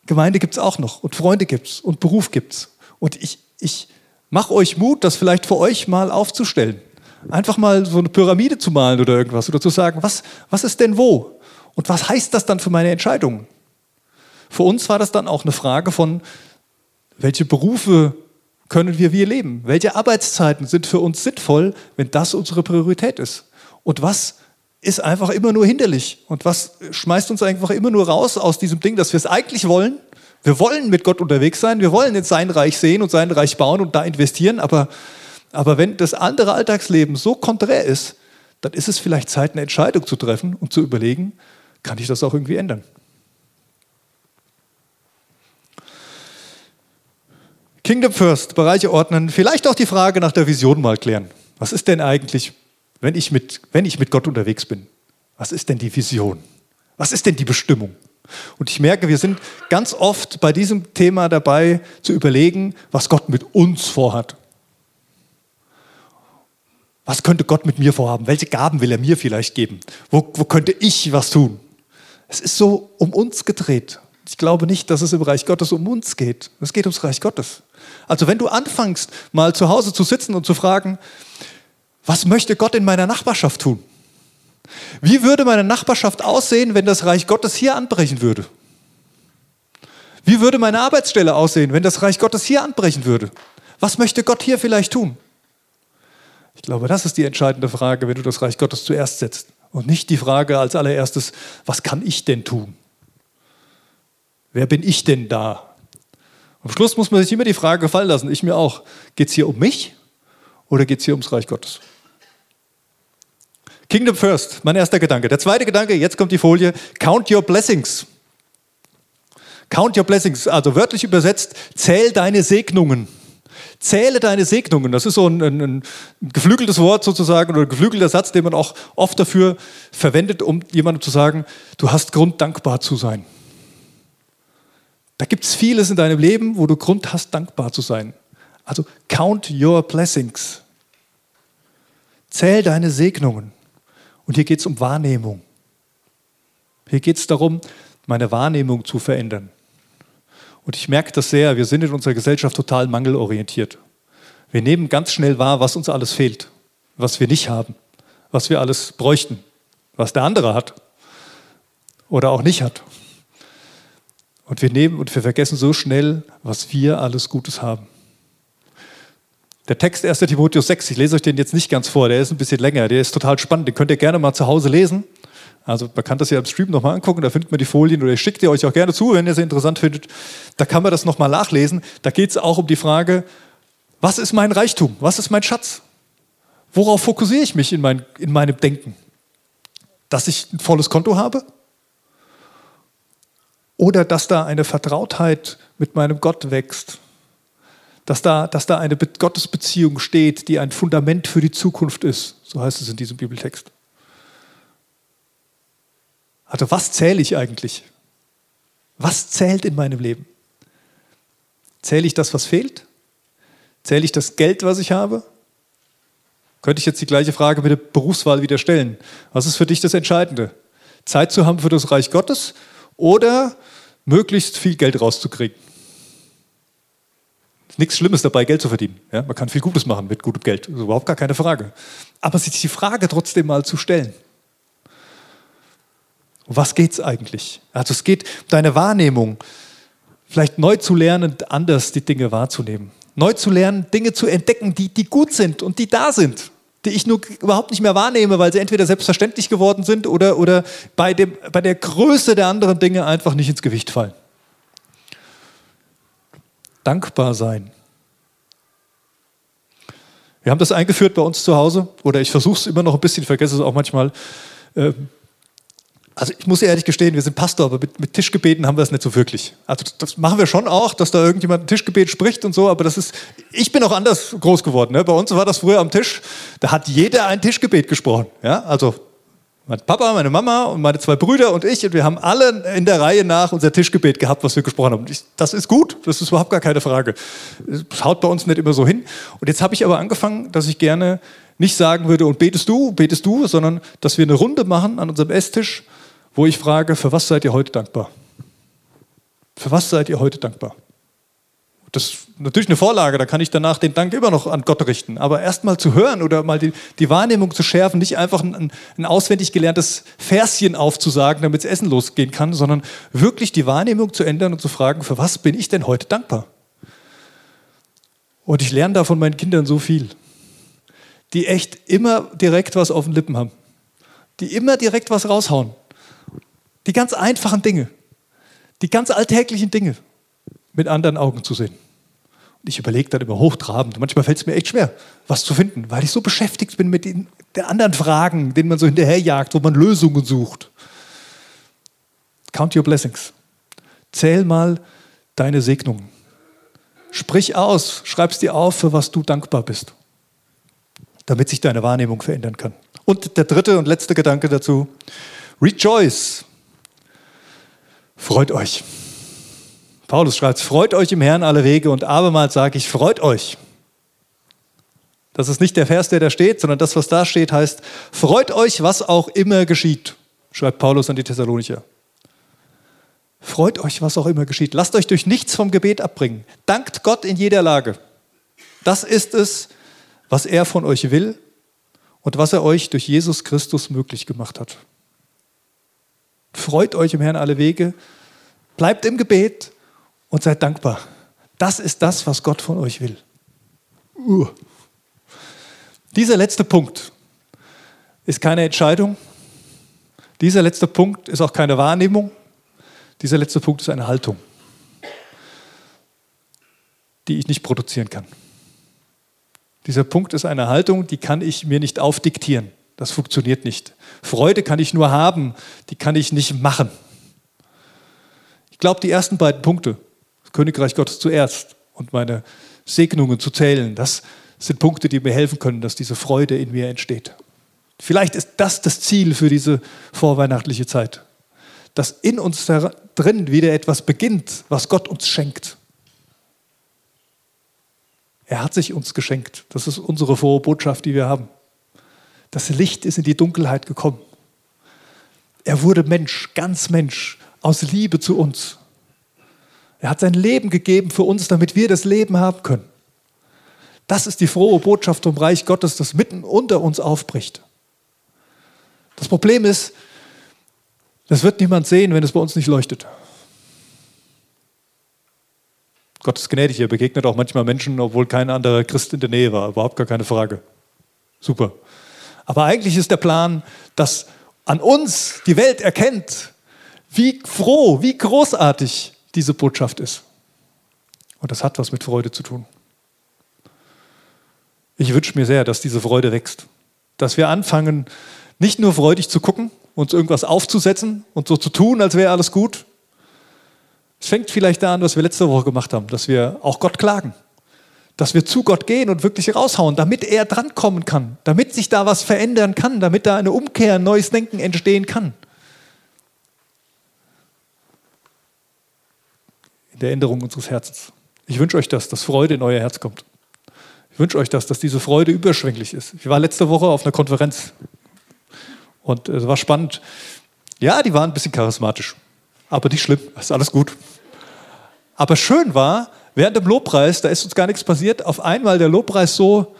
Gemeinde gibt es auch noch und Freunde gibt es und Beruf gibt es. Und ich, ich mache euch Mut, das vielleicht für euch mal aufzustellen. Einfach mal so eine Pyramide zu malen oder irgendwas oder zu sagen, was, was ist denn wo? Und was heißt das dann für meine Entscheidungen? Für uns war das dann auch eine Frage von, welche Berufe können wir wie leben? Welche Arbeitszeiten sind für uns sinnvoll, wenn das unsere Priorität ist? Und was ist einfach immer nur hinderlich? Und was schmeißt uns einfach immer nur raus aus diesem Ding, dass wir es eigentlich wollen? Wir wollen mit Gott unterwegs sein, wir wollen jetzt sein Reich sehen und sein Reich bauen und da investieren, aber, aber wenn das andere Alltagsleben so konträr ist, dann ist es vielleicht Zeit, eine Entscheidung zu treffen und zu überlegen, kann ich das auch irgendwie ändern? Kingdom First, Bereiche ordnen, vielleicht auch die Frage nach der Vision mal klären. Was ist denn eigentlich, wenn ich mit, wenn ich mit Gott unterwegs bin? Was ist denn die Vision? Was ist denn die Bestimmung? Und ich merke, wir sind ganz oft bei diesem Thema dabei zu überlegen, was Gott mit uns vorhat. Was könnte Gott mit mir vorhaben? Welche Gaben will er mir vielleicht geben? Wo, wo könnte ich was tun? Es ist so um uns gedreht. Ich glaube nicht, dass es im Reich Gottes um uns geht. Es geht ums Reich Gottes. Also wenn du anfängst, mal zu Hause zu sitzen und zu fragen, was möchte Gott in meiner Nachbarschaft tun? Wie würde meine Nachbarschaft aussehen, wenn das Reich Gottes hier anbrechen würde? Wie würde meine Arbeitsstelle aussehen, wenn das Reich Gottes hier anbrechen würde? Was möchte Gott hier vielleicht tun? Ich glaube, das ist die entscheidende Frage, wenn du das Reich Gottes zuerst setzt. Und nicht die Frage als allererstes, was kann ich denn tun? Wer bin ich denn da? Am Schluss muss man sich immer die Frage gefallen lassen, ich mir auch, geht es hier um mich oder geht es hier ums Reich Gottes? Kingdom first, mein erster Gedanke. Der zweite Gedanke, jetzt kommt die Folie, count your blessings. Count your blessings, also wörtlich übersetzt, zähl deine Segnungen. Zähle deine Segnungen. Das ist so ein, ein, ein, geflügeltes Wort sozusagen oder ein geflügelter Satz, den man auch oft dafür verwendet, um jemandem zu sagen, du hast Grund, dankbar zu sein. Da gibt es vieles in deinem Leben, wo du Grund hast, dankbar zu sein. Also count your blessings. Zähl deine Segnungen. Und hier geht es um Wahrnehmung. Hier geht es darum, meine Wahrnehmung zu verändern. Und ich merke das sehr, wir sind in unserer Gesellschaft total mangelorientiert. Wir nehmen ganz schnell wahr, was uns alles fehlt, was wir nicht haben, was wir alles bräuchten, was der andere hat oder auch nicht hat. Und wir nehmen und wir vergessen so schnell, was wir alles Gutes haben. Der Text 1. Timotheus 6, ich lese euch den jetzt nicht ganz vor, der ist ein bisschen länger, der ist total spannend, den könnt ihr gerne mal zu Hause lesen. Also man kann das ja im Stream nochmal angucken, da findet man die Folien oder ich schicke die euch auch gerne zu, wenn ihr sie interessant findet. Da kann man das nochmal nachlesen. Da geht es auch um die Frage, was ist mein Reichtum? Was ist mein Schatz? Worauf fokussiere ich mich in, mein, in meinem Denken? Dass ich ein volles Konto habe? Oder dass da eine Vertrautheit mit meinem Gott wächst. Dass da, dass da eine Gottesbeziehung steht, die ein Fundament für die Zukunft ist. So heißt es in diesem Bibeltext. Also was zähle ich eigentlich? Was zählt in meinem Leben? Zähle ich das, was fehlt? Zähle ich das Geld, was ich habe? Könnte ich jetzt die gleiche Frage mit der Berufswahl wieder stellen. Was ist für dich das Entscheidende? Zeit zu haben für das Reich Gottes oder möglichst viel Geld rauszukriegen. Nichts Schlimmes dabei, Geld zu verdienen. Ja, man kann viel Gutes machen mit gutem Geld, ist überhaupt gar keine Frage. Aber sich die Frage trotzdem mal zu stellen. Um was geht es eigentlich? Also es geht um deine Wahrnehmung, vielleicht neu zu lernen, anders die Dinge wahrzunehmen. Neu zu lernen, Dinge zu entdecken, die, die gut sind und die da sind die ich nur überhaupt nicht mehr wahrnehme, weil sie entweder selbstverständlich geworden sind oder, oder bei, dem, bei der Größe der anderen Dinge einfach nicht ins Gewicht fallen. Dankbar sein. Wir haben das eingeführt bei uns zu Hause oder ich versuche es immer noch ein bisschen, vergesse es auch manchmal. Ähm, also ich muss ehrlich gestehen, wir sind Pastor, aber mit, mit, Tischgebeten haben wir es nicht so wirklich. Also das machen wir schon auch, dass da irgendjemand ein Tischgebet spricht und so, aber das ist, ich bin auch anders groß geworden. Ne? Bei uns war das früher am Tisch, da hat jeder ein Tischgebet gesprochen. Ja? Also mein Papa, meine Mama und meine zwei Brüder und ich und wir haben alle in der Reihe nach unser Tischgebet gehabt, was wir gesprochen haben. Ich, das ist gut, das ist überhaupt gar keine Frage. Das haut bei uns nicht immer so hin. Und jetzt habe ich aber angefangen, dass ich gerne nicht sagen würde, und betest du, betest du, sondern dass wir eine Runde machen an unserem Esstisch, wo ich frage, für was seid ihr heute dankbar? Für was seid ihr heute dankbar? Das ist natürlich eine Vorlage, da kann ich danach den Dank immer noch an Gott richten. Aber erst mal zu hören oder mal die, die Wahrnehmung zu schärfen, nicht einfach ein, ein auswendig gelerntes Verschen aufzusagen, damit das Essen losgehen kann, sondern wirklich die Wahrnehmung zu ändern und zu fragen, für was bin ich denn heute dankbar? Und ich lerne da von meinen Kindern so viel, die echt immer direkt was auf den Lippen haben, die immer direkt was raushauen. Die ganz einfachen Dinge, die ganz alltäglichen Dinge mit anderen Augen zu sehen. Und ich überlege dann immer hochtrabend. Manchmal fällt es mir echt schwer, was zu finden, weil ich so beschäftigt bin mit den der anderen Fragen, denen man so hinterherjagt, wo man Lösungen sucht. Count your blessings. Zähl mal deine Segnungen. Sprich aus, schreib es dir auf, für was du dankbar bist, damit sich deine Wahrnehmung verändern kann. Und der dritte und letzte Gedanke dazu, rejoice. Freut euch. Paulus schreibt, freut euch im Herrn alle Wege und abermals sage ich, freut euch. Das ist nicht der Vers, der da steht, sondern das, was da steht, heißt, freut euch, was auch immer geschieht, schreibt Paulus an die Thessalonicher. Freut euch, was auch immer geschieht. Lasst euch durch nichts vom Gebet abbringen. Dankt Gott in jeder Lage. Das ist es, was er von euch will und was er euch durch Jesus Christus möglich gemacht hat. Freut euch im Herrn alle Wege, bleibt im Gebet und seid dankbar. Das ist das, was Gott von euch will. Uh. Dieser letzte Punkt ist keine Entscheidung. Dieser letzte Punkt ist auch keine Wahrnehmung. Dieser letzte Punkt ist eine Haltung, die ich nicht produzieren kann. Dieser Punkt ist eine Haltung, die kann ich mir nicht aufdiktieren. Das funktioniert nicht. Freude kann ich nur haben, die kann ich nicht machen. Ich glaube, die ersten beiden Punkte, Königreich Gottes zuerst und meine Segnungen zu zählen, das sind Punkte, die mir helfen können, dass diese Freude in mir entsteht. Vielleicht ist das das Ziel für diese vorweihnachtliche Zeit, dass in uns drin wieder etwas beginnt, was Gott uns schenkt. Er hat sich uns geschenkt. Das ist unsere frohe Botschaft, die wir haben. Das Licht ist in die Dunkelheit gekommen. Er wurde Mensch, ganz Mensch, aus Liebe zu uns. Er hat sein Leben gegeben für uns, damit wir das Leben haben können. Das ist die frohe Botschaft vom Reich Gottes, das mitten unter uns aufbricht. Das Problem ist, das wird niemand sehen, wenn es bei uns nicht leuchtet. Gott ist gnädig, er begegnet auch manchmal Menschen, obwohl kein anderer Christ in der Nähe war. Überhaupt gar keine Frage. Super. Aber eigentlich ist der Plan, dass an uns die Welt erkennt, wie froh, wie großartig diese Botschaft ist. Und das hat was mit Freude zu tun. Ich wünsche mir sehr, dass diese Freude wächst. Dass wir anfangen, nicht nur freudig zu gucken, uns irgendwas aufzusetzen und so zu tun, als wäre alles gut. Es fängt vielleicht da an, was wir letzte Woche gemacht haben, dass wir auch Gott klagen. Dass wir zu Gott gehen und wirklich raushauen, damit er drankommen kann, damit sich da was verändern kann, damit da eine Umkehr, ein neues Denken entstehen kann. der Änderung unseres Herzens. Ich wünsche euch das, dass Freude in euer Herz kommt. Ich wünsche euch das, dass diese Freude überschwänglich ist. Ich war letzte Woche auf einer Konferenz und es war spannend. Ja, die waren ein bisschen charismatisch, aber nicht schlimm, ist alles gut. Aber schön war, während dem Lobpreis, da ist uns gar nichts passiert, auf einmal der Lobpreis so,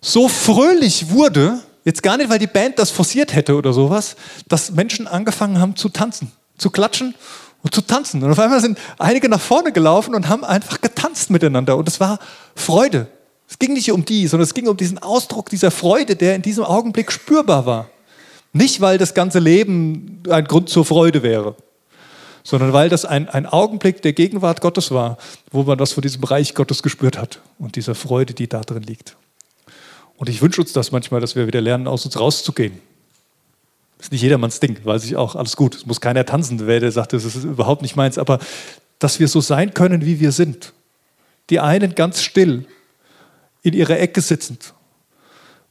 so fröhlich wurde, jetzt gar nicht, weil die Band das forciert hätte oder sowas, dass Menschen angefangen haben zu tanzen, zu klatschen und zu tanzen. Und auf einmal sind einige nach vorne gelaufen und haben einfach getanzt miteinander. Und es war Freude. Es ging nicht um die, sondern es ging um diesen Ausdruck dieser Freude, der in diesem Augenblick spürbar war. Nicht, weil das ganze Leben ein Grund zur Freude wäre, sondern weil das ein, ein Augenblick der Gegenwart Gottes war, wo man das von diesem Reich Gottes gespürt hat und dieser Freude, die da drin liegt. Und ich wünsche uns das manchmal, dass wir wieder lernen, aus uns rauszugehen. Ist nicht jedermanns Ding, weiß ich auch, alles gut. Es muss keiner tanzen, wer der sagt, das ist überhaupt nicht meins, aber dass wir so sein können, wie wir sind. Die einen ganz still in ihrer Ecke sitzend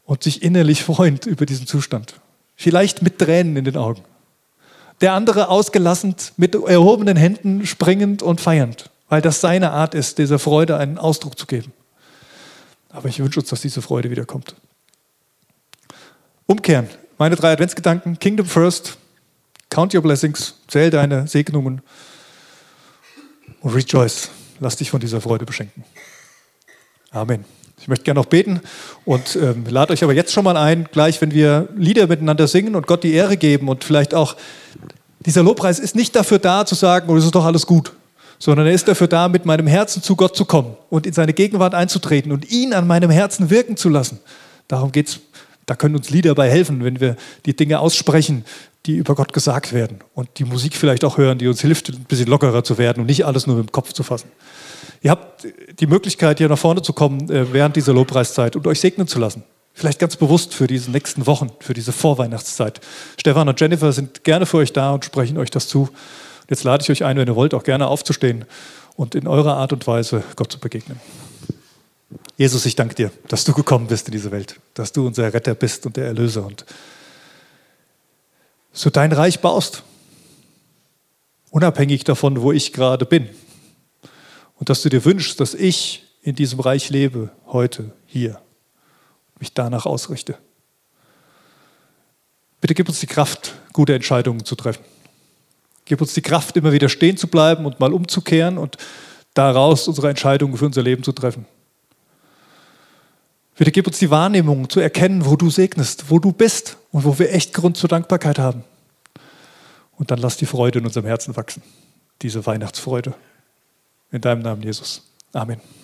und sich innerlich freuend über diesen Zustand. Vielleicht mit Tränen in den Augen. Der andere ausgelassen mit erhobenen Händen springend und feiernd, weil das seine Art ist, dieser Freude einen Ausdruck zu geben. Aber ich wünsche uns, dass diese Freude wiederkommt. Umkehren. Meine drei Adventsgedanken. Kingdom first. Count your blessings. Zähl deine Segnungen. Und rejoice. Lass dich von dieser Freude beschenken. Amen. Ich möchte gerne noch beten und ähm, lade euch aber jetzt schon mal ein, gleich wenn wir Lieder miteinander singen und Gott die Ehre geben und vielleicht auch, dieser Lobpreis ist nicht dafür da zu sagen, oh, es ist doch alles gut, sondern er ist dafür da, mit meinem Herzen zu Gott zu kommen und in seine Gegenwart einzutreten und ihn an meinem Herzen wirken zu lassen. Darum geht es. Da können uns Lieder bei helfen, wenn wir die Dinge aussprechen, die über Gott gesagt werden und die Musik vielleicht auch hören, die uns hilft, ein bisschen lockerer zu werden und nicht alles nur mit dem Kopf zu fassen. Ihr habt die Möglichkeit, hier nach vorne zu kommen äh, während dieser Lobpreiszeit und euch segnen zu lassen. Vielleicht ganz bewusst für diese nächsten Wochen, für diese Vorweihnachtszeit. Stefan und Jennifer sind gerne für euch da und sprechen euch das zu. Jetzt lade ich euch ein, wenn ihr wollt, auch gerne aufzustehen und in eurer Art und Weise Gott zu begegnen. Jesus, ich danke dir, dass du gekommen bist in diese Welt, dass du unser Retter bist und der Erlöser und so dein Reich baust, unabhängig davon, wo ich gerade bin. Und dass du dir wünschst, dass ich in diesem Reich lebe, heute, hier, mich danach ausrichte. Bitte gib uns die Kraft, gute Entscheidungen zu treffen. Gib uns die Kraft, immer wieder stehen zu bleiben und mal umzukehren und daraus unsere Entscheidungen für unser Leben zu treffen. Bitte gib uns die Wahrnehmung zu erkennen, wo du segnest, wo du bist und wo wir echt Grund zur Dankbarkeit haben. Und dann lass die Freude in unserem Herzen wachsen, diese Weihnachtsfreude. In deinem Namen, Jesus. Amen.